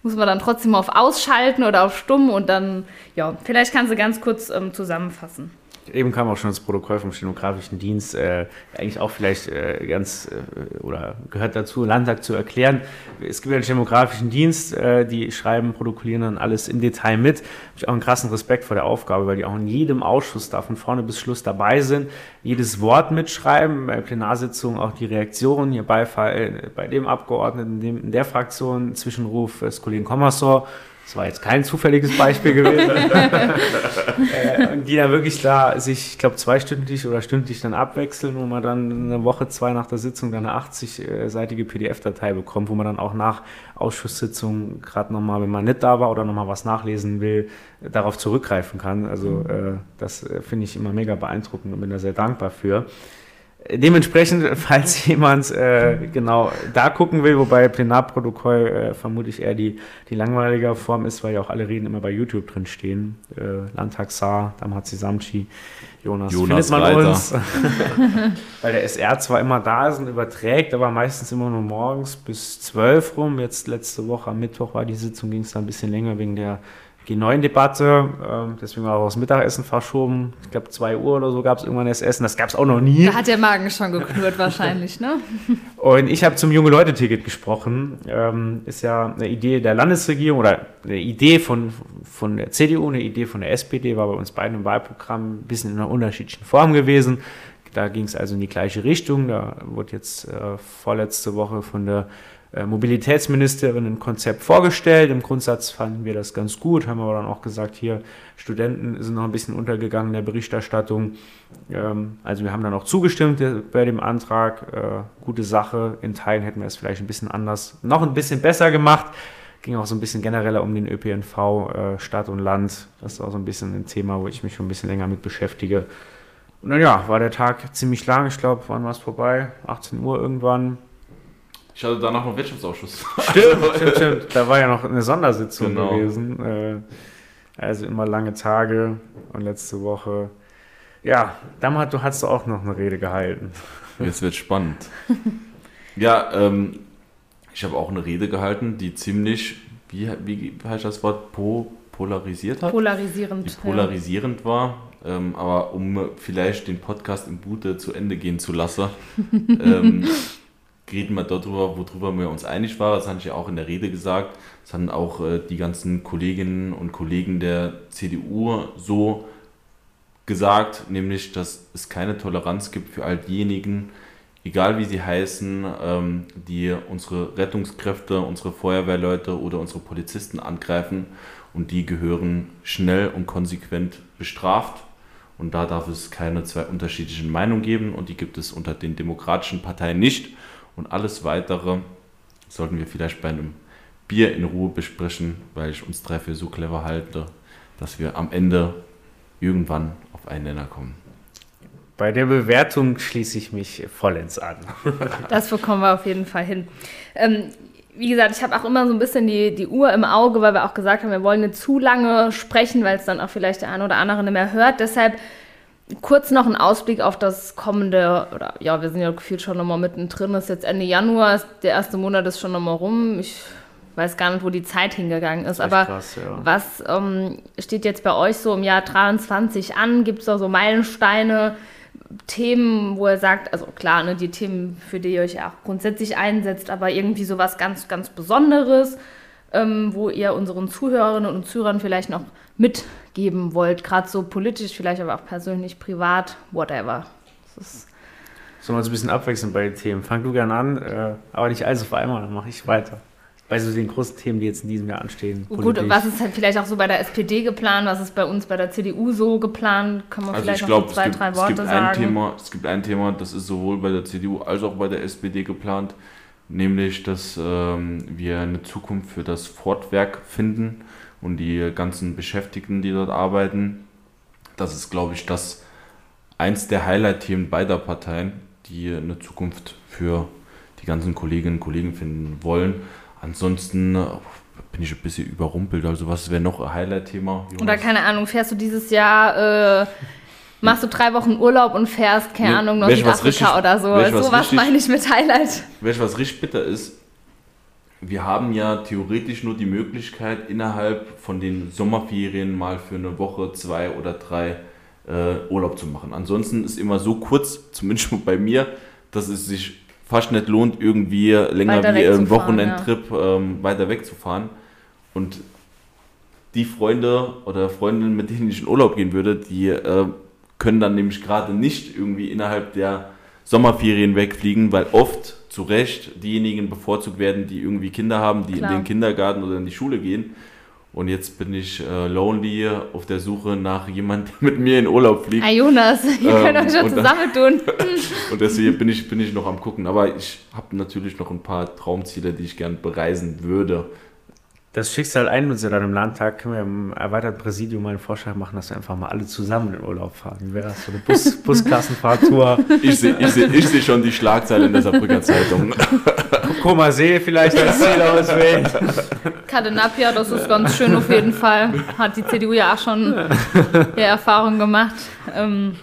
muss man dann trotzdem auf Ausschalten oder auf Stumm und dann, ja, vielleicht kannst du ganz kurz ähm, zusammenfassen. Eben kam auch schon das Protokoll vom Stenografischen Dienst, äh, eigentlich auch vielleicht äh, ganz äh, oder gehört dazu, Landtag zu erklären. Es gibt ja einen Stenografischen Dienst, äh, die schreiben, protokollieren dann alles im Detail mit. Habe ich auch einen krassen Respekt vor der Aufgabe, weil die auch in jedem Ausschuss da von vorne bis Schluss dabei sind, jedes Wort mitschreiben, bei Plenarsitzungen auch die Reaktion, ihr Beifall äh, bei dem Abgeordneten, in der Fraktion, Zwischenruf des Kollegen Kommersor das war jetzt kein zufälliges Beispiel gewesen. äh, die da wirklich da sich, ich glaube, zweistündlich oder stündlich dann abwechseln, wo man dann eine Woche, zwei nach der Sitzung dann eine 80-seitige PDF-Datei bekommt, wo man dann auch nach Ausschusssitzungen gerade nochmal, wenn man nicht da war oder nochmal was nachlesen will, darauf zurückgreifen kann. Also äh, das äh, finde ich immer mega beeindruckend und bin da sehr dankbar für. Dementsprechend, falls jemand äh, genau da gucken will, wobei Plenarprotokoll äh, vermutlich eher die, die langweilige Form ist, weil ja auch alle Reden immer bei YouTube drin stehen. Äh, Landtagssaar, Damhazi Samchi, Jonas, Jonas findet man Reiter. uns. weil der SR zwar immer da ist und überträgt, aber meistens immer nur morgens bis 12 rum. Jetzt letzte Woche am Mittwoch war die Sitzung, ging es da ein bisschen länger wegen der G9-Debatte, ähm, deswegen war auch das Mittagessen verschoben. Ich glaube, 2 Uhr oder so gab es irgendwann das Essen. Das gab es auch noch nie. Da hat der Magen schon geknurrt wahrscheinlich, ne? Und ich habe zum Junge-Leute-Ticket gesprochen. Ähm, ist ja eine Idee der Landesregierung oder eine Idee von, von der CDU, eine Idee von der SPD, war bei uns beiden im Wahlprogramm ein bisschen in einer unterschiedlichen Form gewesen. Da ging es also in die gleiche Richtung. Da wurde jetzt äh, vorletzte Woche von der äh, Mobilitätsministerin ein Konzept vorgestellt. Im Grundsatz fanden wir das ganz gut, haben aber dann auch gesagt, hier Studenten sind noch ein bisschen untergegangen in der Berichterstattung. Ähm, also wir haben dann auch zugestimmt äh, bei dem Antrag. Äh, gute Sache. In Teilen hätten wir es vielleicht ein bisschen anders, noch ein bisschen besser gemacht. Ging auch so ein bisschen genereller um den ÖPNV, Stadt und Land. Das ist auch so ein bisschen ein Thema, wo ich mich schon ein bisschen länger mit beschäftige. Und dann ja, war der Tag ziemlich lang. Ich glaube, wann war es vorbei? 18 Uhr irgendwann. Ich hatte danach noch Wirtschaftsausschuss. Stimmt, stimmt, stimmt. Da war ja noch eine Sondersitzung Genau. gewesen. Äh, Also immer lange Tage und letzte Woche. Ja, damals du hast du auch noch eine Rede gehalten. Jetzt wird spannend. Ja, ähm, ich habe auch eine Rede gehalten, die ziemlich, wie, wie heißt das Wort, po, polarisiert hat? Polarisierend. die polarisierend war. Ähm, aber um vielleicht den Podcast im Gute zu Ende gehen zu lassen, ähm, reden wir darüber, worüber wir uns einig waren. Das hatte ich ja auch in der Rede gesagt. Das haben auch äh, die ganzen Kolleginnen und Kollegen der CDU so gesagt, nämlich, dass es keine Toleranz gibt für all diejenigen, egal wie sie heißen, ähm, die unsere Rettungskräfte, unsere Feuerwehrleute oder unsere Polizisten angreifen und die gehören schnell und konsequent bestraft. Und da darf es keine zwei unterschiedlichen Meinungen geben und die gibt es unter den demokratischen Parteien nicht. Und alles weitere sollten wir vielleicht bei einem Bier in Ruhe besprechen, weil ich uns drei für so clever halte, dass wir am Ende irgendwann auf einen Nenner kommen. Bei der Bewertung schließe ich mich vollends an. Das bekommen wir auf jeden Fall hin. Ähm, wie gesagt, ich habe auch immer so ein bisschen die, die Uhr im Auge, weil wir auch gesagt haben, wir wollen nicht zu lange sprechen, weil es dann auch vielleicht der eine oder andere nicht mehr hört. Deshalb kurz noch ein Ausblick auf das kommende, oder ja, wir sind ja gefühlt schon nochmal mittendrin, ist jetzt Ende Januar, ist, der erste Monat ist schon nochmal rum. Ich weiß gar nicht, wo die Zeit hingegangen ist, Echt aber krass, ja. was ähm, steht jetzt bei euch so im Jahr 23 an? Gibt es da so Meilensteine, Themen, wo ihr sagt, also klar, ne, die Themen, für die ihr euch ja auch grundsätzlich einsetzt, aber irgendwie so was ganz, ganz Besonderes, ähm, wo ihr unseren Zuhörerinnen und Zuhörern vielleicht noch mitgeben wollt, gerade so politisch, vielleicht aber auch persönlich, privat, whatever. Das ist Sollen wir uns ein bisschen abwechseln bei den Themen? Fang du gern an, äh, aber nicht alles auf einmal, dann mache ich weiter. Bei so den großen Themen, die jetzt in diesem Jahr anstehen. Gut, politisch. was ist halt vielleicht auch so bei der SPD geplant, was ist bei uns bei der CDU so geplant? Kann man Also vielleicht ich noch glaube, so es zwei, gibt, drei es, Worte gibt sagen? ein Thema, es gibt ein Thema, das ist sowohl bei der CDU als auch bei der SPD geplant, nämlich, dass ähm, wir eine Zukunft für das Fortwerk finden und die ganzen Beschäftigten, die dort arbeiten. Das ist, glaube ich, das eins der Highlight-Themen beider Parteien, die eine Zukunft für die ganzen Kolleginnen und Kollegen finden wollen. Ansonsten äh, bin ich ein bisschen überrumpelt. Also was wäre noch ein Highlight-Thema? Oder keine Ahnung, fährst du dieses Jahr, äh, machst du drei Wochen Urlaub und fährst, keine Nee, Ahnung, welch richtig- oder so. welch was So was meine ich mit Highlight. Du, was richtig bitter ist? Wir haben ja theoretisch nur die Möglichkeit, innerhalb von den Sommerferien mal für eine Woche, zwei oder drei äh, Urlaub zu machen. Ansonsten ist immer so kurz, zumindest bei mir, dass es sich fast nicht lohnt, irgendwie länger Weiter wie ein wegzufahren, Wochenendtrip ähm, weiter wegzufahren. Und die Freunde oder Freundinnen, mit denen ich in Urlaub gehen würde, die äh, können dann nämlich gerade nicht irgendwie innerhalb der Sommerferien wegfliegen, weil oft zu Recht diejenigen bevorzugt werden, die irgendwie Kinder haben, die Klar. in den Kindergarten oder in die Schule gehen. Und jetzt bin ich äh, lonely auf der Suche nach jemandem, der mit mir in Urlaub fliegt. Ah, Jonas, ihr Ähm, könnt euch schon zusammentun. Und deswegen bin ich, bin ich noch am gucken. Aber ich habe natürlich noch ein paar Traumziele, die ich gern bereisen würde. Das Schicksal ein uns ja dann im Landtag, können wir im erweiterten Präsidium mal einen Vorschlag machen, dass wir einfach mal alle zusammen in Urlaub fahren. Wie wäre das? So eine Bus Busklassenfahrtour. Ich sehe ich seh, ich seh schon die Schlagzeile in der Saarbrücker Zeitung. Koma See vielleicht als Ziel auswählen. Cadenapia, das ist ganz schön auf jeden Fall. Hat die CDU ja auch schon ihre Erfahrung gemacht. Ähm,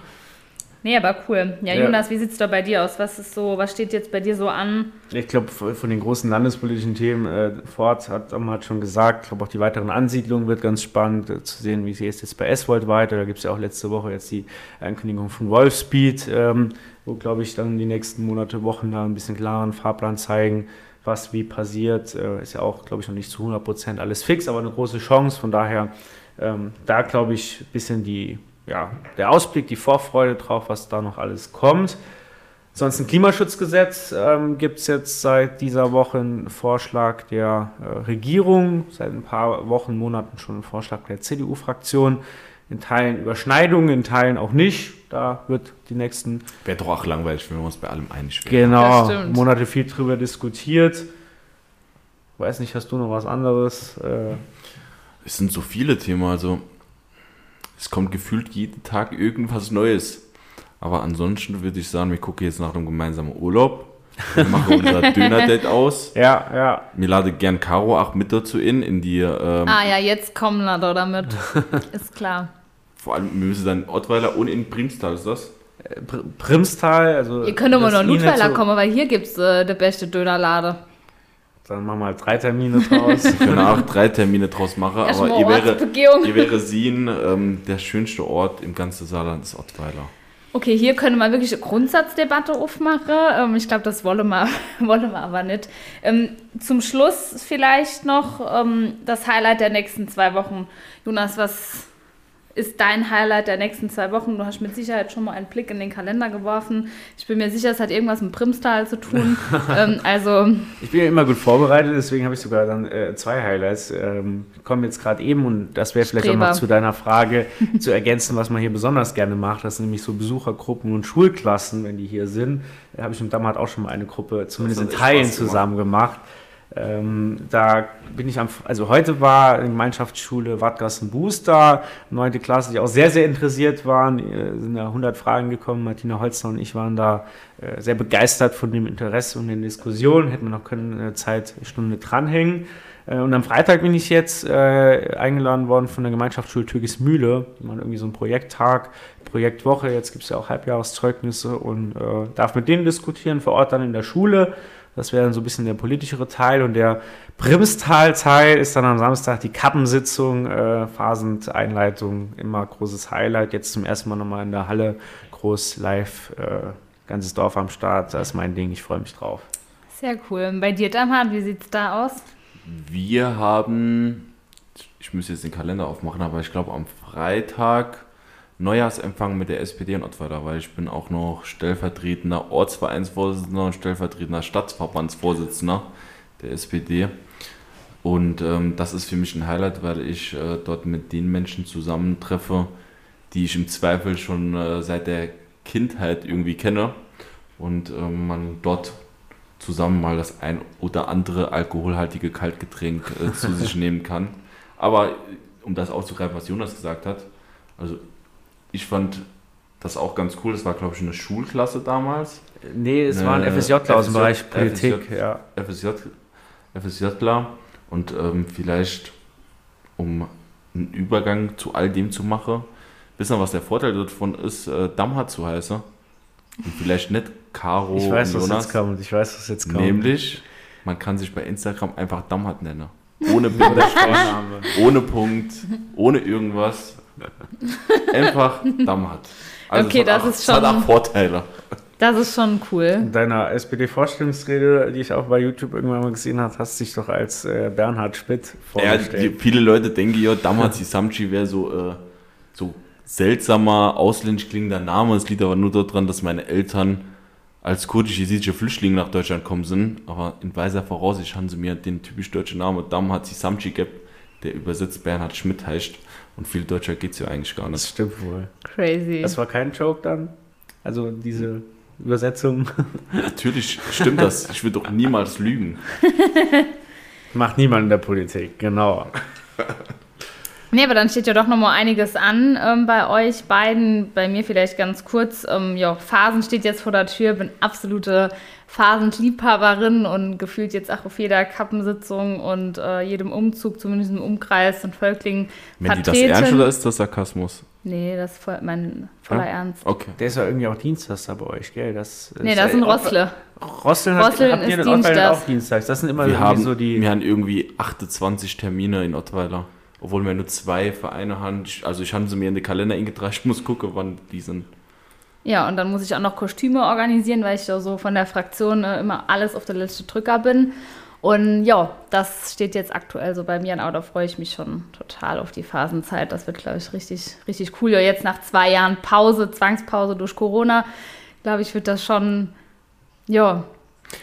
nee, aber cool. Ja, Ja. Jonas, wie sieht es da bei dir aus? Was ist so, was steht jetzt bei dir so an? Ich glaube, von den großen landespolitischen Themen, äh, Ford hat, hat schon gesagt, ich glaube auch die weiteren Ansiedlungen wird ganz spannend äh, zu sehen, wie es jetzt bei S-Volt weiter. Da gibt es ja auch letzte Woche jetzt die Ankündigung von Wolfspeed, ähm, wo, glaube ich, dann die nächsten Monate, Wochen da ein bisschen klaren Fahrplan zeigen, was wie passiert. Äh, ist ja auch, glaube ich, noch nicht zu 100 Prozent alles fix, aber eine große Chance. Von daher, ähm, da glaube ich, ein bisschen die, ja, der Ausblick, die Vorfreude drauf, was da noch alles kommt. Sonst ein Klimaschutzgesetz ähm, gibt es jetzt seit dieser Woche einen Vorschlag der äh, Regierung, seit ein paar Wochen, Monaten schon ein Vorschlag der CDU-Fraktion. In Teilen Überschneidungen, in Teilen auch nicht. Da wird die nächsten Wäre doch auch langweilig, wenn wir uns bei allem einig wären. genau. Monate viel drüber diskutiert. Weiß nicht, hast du noch was anderes? Äh, Es sind so viele Themen, also es kommt gefühlt jeden Tag irgendwas Neues. Aber ansonsten würde ich sagen, wir gucken jetzt nach einem gemeinsamen Urlaub. Wir machen unser Döner-Date aus. ja, ja. Mir lade gern Caro auch mit dazu in, in die, ähm, Ah ja, jetzt kommen wir da damit. Ist klar. vor allem, wir müssen dann Ottweiler und in Primstal, ist das? Äh, Pr- Primstal, also. Ihr könnt immer noch Ludweiler so- kommen, weil hier gibt es äh, der beste Dönerlade. Dann machen wir halt drei Termine draus. Wir können auch drei Termine draus machen, aber ihr wäre, ihr wäre Sien, ähm, der schönste Ort im ganzen Saarland ist Ottweiler. Okay, hier können wir wirklich eine Grundsatzdebatte aufmachen. Ähm, ich glaube, das wollen wir, wollen wir aber nicht. Ähm, zum Schluss vielleicht noch ähm, das Highlight der nächsten zwei Wochen. Jonas, was ist dein Highlight der nächsten zwei Wochen? Du hast mit Sicherheit schon mal einen Blick in den Kalender geworfen. Ich bin mir sicher, es hat irgendwas mit Primstal zu tun. ähm, also, Ich bin ja immer gut vorbereitet, deswegen habe ich sogar dann äh, zwei Highlights. Ähm, kommen jetzt gerade eben und das wäre vielleicht auch noch zu deiner Frage zu ergänzen, was man hier besonders gerne macht. Das sind nämlich so Besuchergruppen und Schulklassen, wenn die hier sind. Da habe ich mit Dammat auch schon mal eine Gruppe, zumindest in Teilen Spaß gemacht. zusammen gemacht. Ähm, da bin ich am, also heute war in Gemeinschaftsschule Wattgassen Booster, neunte Klasse, die auch sehr, sehr interessiert waren. Äh, sind da 100 Fragen gekommen. Martina Holzner und ich waren da äh, sehr begeistert von dem Interesse und den Diskussionen. Hätten wir noch können eine Zeitstunde dranhängen. Äh, und am Freitag bin ich jetzt äh, eingeladen worden von der Gemeinschaftsschule Türkis Mühle. Die machen irgendwie so einen Projekttag, Projektwoche. Jetzt gibt es ja auch Halbjahreszeugnisse und äh, darf mit denen diskutieren, vor Ort dann in der Schule. Das wäre dann so ein bisschen der politischere Teil. Und der Primstal-Teil ist dann am Samstag die Kappensitzung, äh, Phasend-Einleitung, immer großes Highlight. Jetzt zum ersten Mal nochmal in der Halle, groß live, äh, ganzes Dorf am Start. Das ist mein Ding, ich freue mich drauf. sehr cool. Und bei dir, Damhat, wie sieht es da aus? Wir haben, ich müsste jetzt den Kalender aufmachen, aber ich glaube am Freitag Neujahrsempfang mit der SPD in Ottweiler, weil ich bin auch noch stellvertretender Ortsvereinsvorsitzender und stellvertretender Stadtverbandsvorsitzender der SPD. Und ähm, das ist für mich ein Highlight, weil ich äh, dort mit den Menschen zusammentreffe, die ich im Zweifel schon äh, seit der Kindheit irgendwie kenne und ähm, man dort zusammen mal das ein oder andere alkoholhaltige Kaltgetränk äh, zu sich nehmen kann. Aber um das aufzugreifen, was Jonas gesagt hat, also ich fand das auch ganz cool. Das war, glaube ich, eine Schulklasse damals. Nee, es Ne, waren FSJler aus dem Bereich Politik. FSJ. Ja. FSJ, FSJler und ähm, vielleicht, um einen Übergang zu all dem zu machen, wissen wir, was der Vorteil davon ist, äh, Damhat zu heißen. Und vielleicht nicht Caro Ich weiß, und was Jonas. jetzt kommt. Ich weiß, was jetzt kommt. Nämlich, man kann sich bei Instagram einfach Damhat nennen. Ohne Bindestrich, ohne Punkt, ohne irgendwas. Einfach Damhat. Okay, es hat das auch, ist es hat schon- auch Vorteile. Das ist schon cool. In deiner SPD-Vorstellungsrede, die ich auch bei YouTube irgendwann mal gesehen habe, hast du dich doch als äh, Bernhard Schmidt Ja, die, vorgestellt. viele Leute denken ja, Damhat Samchi wäre so, äh, so seltsamer, ausländisch klingender Name. Es liegt aber nur daran, dass meine Eltern als kurdisch-jesidische Flüchtlinge nach Deutschland gekommen sind. Aber in weiser Voraussicht haben sie mir den typisch deutschen Namen Damhat Samchi gegeben, der übersetzt Bernhard Schmidt heißt. Und viel deutscher geht es ja eigentlich gar das nicht. stimmt wohl. Crazy. Das war kein Joke dann? Also diese Übersetzung Natürlich stimmt das. Ich würde doch niemals lügen. macht niemand in der Politik, genau. Nee, aber dann steht ja doch noch mal einiges an ähm, bei euch beiden. Bei mir vielleicht ganz kurz. Ähm, ja, Phasen steht jetzt vor der Tür. Bin absolute Phasenliebhaberin und gefühlt jetzt auch auf jeder Kappensitzung und äh, jedem Umzug, zumindest im Umkreis und Völklingen Wenn die das ernst oder ist das Sarkasmus? Nee, das ist voll, mein voller Ja? Ernst. Okay. Der ist ja irgendwie auch Dienstags bei euch, gell? Das Nee, ist- das sind äh, Rossle. Rosteln habt ihr in Ottweiler auch Dienstags. Das sind immer Wir haben, so die. wir haben irgendwie 28 Termine in Ottweiler. Obwohl wir nur zwei Vereine haben. Also ich habe sie mir in den Kalender eingetragen. Ich muss gucken, wann die sind. Ja, und dann muss ich auch noch Kostüme organisieren, weil ich da so von der Fraktion äh, immer alles auf der letzte Drücker bin. Und ja, das steht jetzt aktuell so bei mir an, aber da freue ich mich schon total auf die Phasenzeit. Das wird, glaube ich, richtig, richtig cool. Ja, jetzt nach zwei Jahren Pause, Zwangspause durch Corona, glaube ich, wird das schon, ja,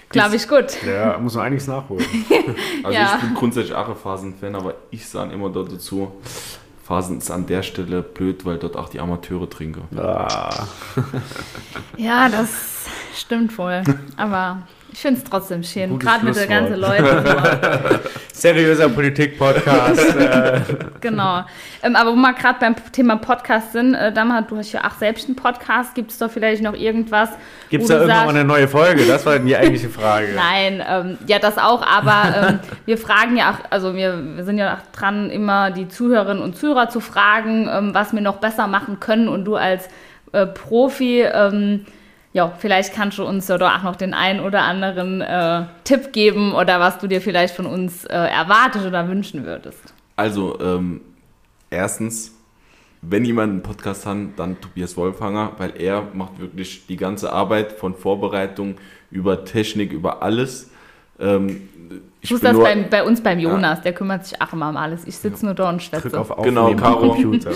glaube ich, gut. Ja, muss man einiges nachholen. Also Ja. ich bin grundsätzlich auch ein Phasen-Fan, aber ich sage immer dort dazu, Phasen ist an der Stelle blöd, weil dort auch die Amateure trinken. ah, Ja, das stimmt wohl. Aber ich finde es trotzdem schön, Gutes gerade mit den ganzen. Leuten. seriöser Politik-Podcast. äh, Genau. Ähm, aber wo wir gerade beim Thema Podcast sind, äh, Damhat, du hast ja auch selbst einen Podcast. Gibt es da vielleicht noch irgendwas? Gibt es da irgendwann mal eine neue Folge? Das war die eigentliche Frage. Nein, ähm, ja, das auch, aber ähm, wir fragen ja auch, also wir, wir sind ja auch dran, immer die Zuhörerinnen und Zuhörer zu fragen, ähm, was wir noch besser machen können. Und du als äh, Profi, ähm, ja, vielleicht kannst du uns ja doch auch noch den einen oder anderen äh, Tipp geben oder was du dir vielleicht von uns äh, erwartet oder wünschen würdest. Also, ähm, erstens, wenn jemand einen Podcast hat, dann Tobias Wolfhanger, weil er macht wirklich die ganze Arbeit von Vorbereitung über Technik, über alles. Ähm, Ich muss das beim, bei uns beim Jonas, der kümmert sich auch immer um alles. Ich sitze nur da und schwätze. Genau, Caro. Computer.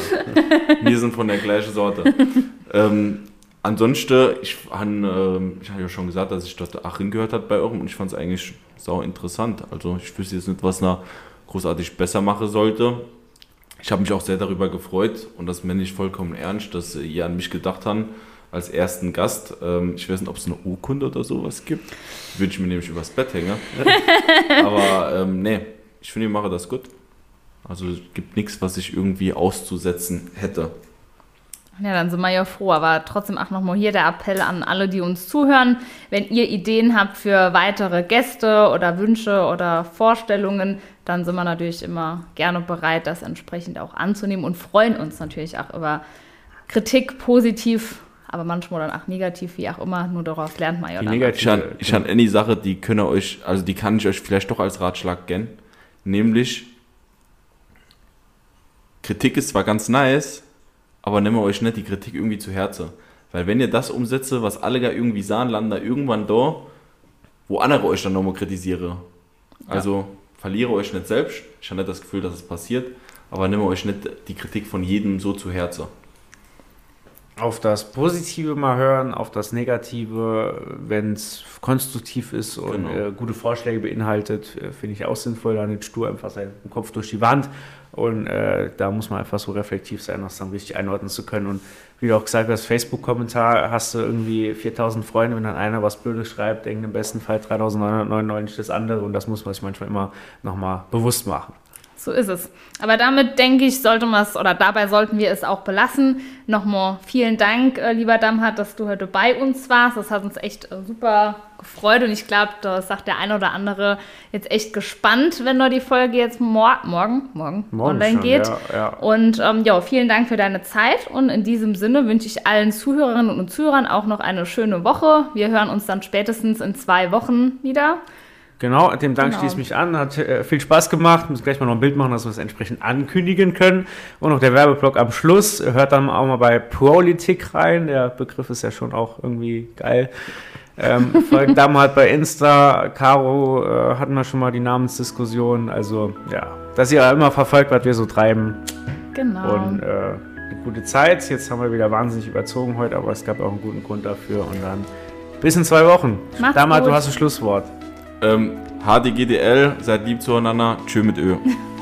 Wir sind von der gleichen Sorte. ähm, ansonsten, ich habe ähm, ich hab ja schon gesagt, dass ich dort Achim gehört hat bei eurem und ich fand es eigentlich sau interessant. Also ich wüsste jetzt nicht, was er großartig besser machen sollte. Ich habe mich auch sehr darüber gefreut und das meine ich vollkommen ernst, dass ihr an mich gedacht habt als ersten Gast. Ähm, ich weiß nicht, ob es eine Urkunde oder sowas gibt. Würde ich mir nämlich übers Bett hängen. Aber ähm, nee, ich finde, ihr mache das gut. Also es gibt nichts, was ich irgendwie auszusetzen hätte. Ja, dann sind wir ja froh. Aber trotzdem auch nochmal hier der Appell an alle, die uns zuhören. Wenn ihr Ideen habt für weitere Gäste oder Wünsche oder Vorstellungen, dann sind wir natürlich immer gerne bereit, das entsprechend auch anzunehmen und freuen uns natürlich auch über Kritik positiv, aber manchmal dann auch negativ, wie auch immer. Nur daraus lernt man ja Die dann. Ich habe ich hab eine Sache, die könnt ihr euch, also die kann ich euch vielleicht doch als Ratschlag geben. Nämlich, Kritik ist zwar ganz nice, aber nehmt euch nicht die Kritik irgendwie zu Herzen. Weil wenn ihr das umsetzt, was alle gar irgendwie sahen, landen da irgendwann da, wo andere euch dann nochmal kritisieren. Also verliere euch nicht selbst. Ich habe nicht das Gefühl, dass es passiert, aber nehmt euch nicht die Kritik von jedem so zu Herzen. Auf das Positive mal hören, auf das Negative, wenn es konstruktiv ist und Genau. äh, gute Vorschläge beinhaltet, äh, finde ich auch sinnvoll, da nicht stur einfach seinen Kopf durch die Wand. Und äh, da muss man einfach so reflektiv sein, das dann richtig einordnen zu können. Und wie du auch gesagt hast, Facebook-Kommentar hast du irgendwie 4000 Freunde, wenn dann einer was Blödes schreibt, denkt im besten Fall 3999 das andere. Und das muss man sich manchmal immer nochmal bewusst machen. So ist es. Aber damit denke ich, sollte man es oder dabei sollten wir es auch belassen. Nochmal vielen Dank, äh, lieber Damhat, dass du heute bei uns warst. Das hat uns echt äh, super gefreut und ich glaube, da sagt der eine oder andere jetzt echt gespannt, wenn da die Folge jetzt mor morgen, morgen, online schon, geht. Ja, ja. Und ähm, ja, vielen Dank für deine Zeit und in diesem Sinne wünsche ich allen Zuhörerinnen und Zuhörern auch noch eine schöne Woche. Wir hören uns dann spätestens in zwei Wochen wieder. Genau, dem Dank Genau. schließe ich mich an. Hat äh, viel Spaß gemacht. Muss gleich mal noch ein Bild machen, dass wir es entsprechend ankündigen können. Und noch der Werbeblock am Schluss. Hört dann auch mal bei Politik rein. Der Begriff ist ja schon auch irgendwie geil. Ähm, folgt da mal bei Insta. Caro äh, hatten wir schon mal die Namensdiskussion. Also ja, dass ihr immer verfolgt, was wir so treiben. Genau. Und äh, eine gute Zeit. Jetzt haben wir wieder wahnsinnig überzogen heute, aber es gab auch einen guten Grund dafür. Und dann bis in zwei Wochen. Macht's Damals, du hast ein Schlusswort. Ähm, HDGDL, seid lieb zueinander. Tschö mit Ö.